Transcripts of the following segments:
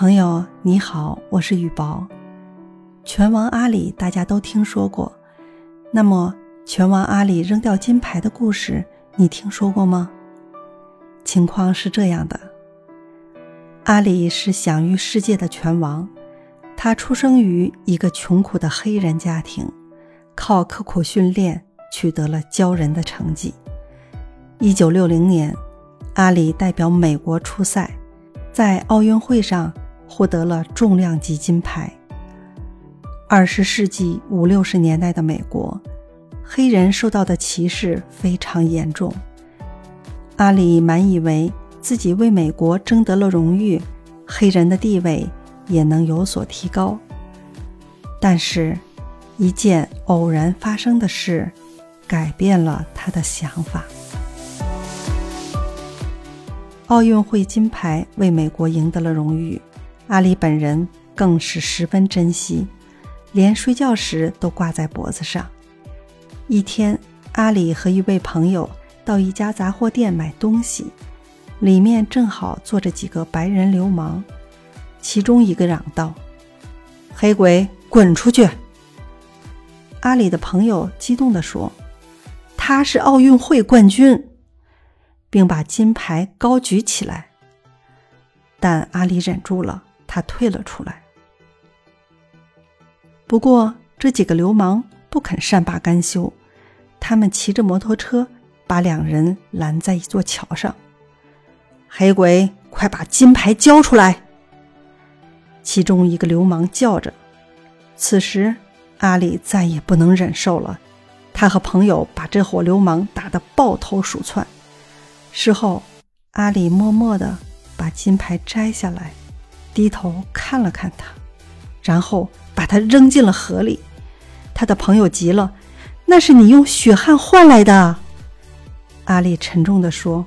朋友你好，我是雨宝。拳王阿里大家都听说过，那么拳王阿里扔掉金牌的故事，你听说过吗？情况是这样的：阿里是享誉世界的拳王，他出生于一个穷苦的黑人家庭，靠刻苦训练取得了骄人的成绩。一九六零年，阿里代表美国出赛，在奥运会上。获得了重量级金牌。二十世纪五六十年代的美国，黑人受到的歧视非常严重。阿里满以为自己为美国争得了荣誉，黑人的地位也能有所提高。但是，一件偶然发生的事，改变了他的想法。奥运会金牌为美国赢得了荣誉。阿里本人更是十分珍惜，连睡觉时都挂在脖子上。一天，阿里和一位朋友到一家杂货店买东西，里面正好坐着几个白人流氓。其中一个嚷道：“黑鬼，滚出去！”阿里的朋友激动地说：“他是奥运会冠军，并把金牌高举起来。”但阿里忍住了。他退了出来。不过，这几个流氓不肯善罢甘休，他们骑着摩托车把两人拦在一座桥上。黑鬼，快把金牌交出来！其中一个流氓叫着。此时，阿里再也不能忍受了，他和朋友把这伙流氓打得抱头鼠窜。事后，阿里默默地把金牌摘下来。低头看了看他，然后把他扔进了河里。他的朋友急了：“那是你用血汗换来的。”阿里沉重地说：“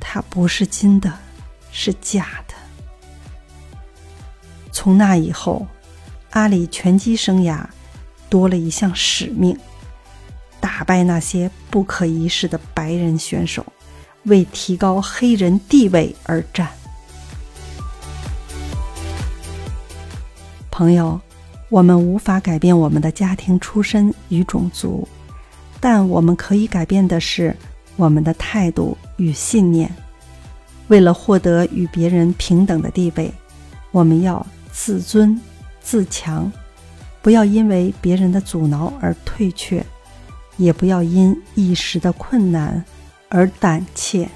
它不是金的，是假的。”从那以后，阿里拳击生涯多了一项使命：打败那些不可一世的白人选手，为提高黑人地位而战。朋友，我们无法改变我们的家庭出身与种族，但我们可以改变的是我们的态度与信念。为了获得与别人平等的地位，我们要自尊自强，不要因为别人的阻挠而退却，也不要因一时的困难而胆怯。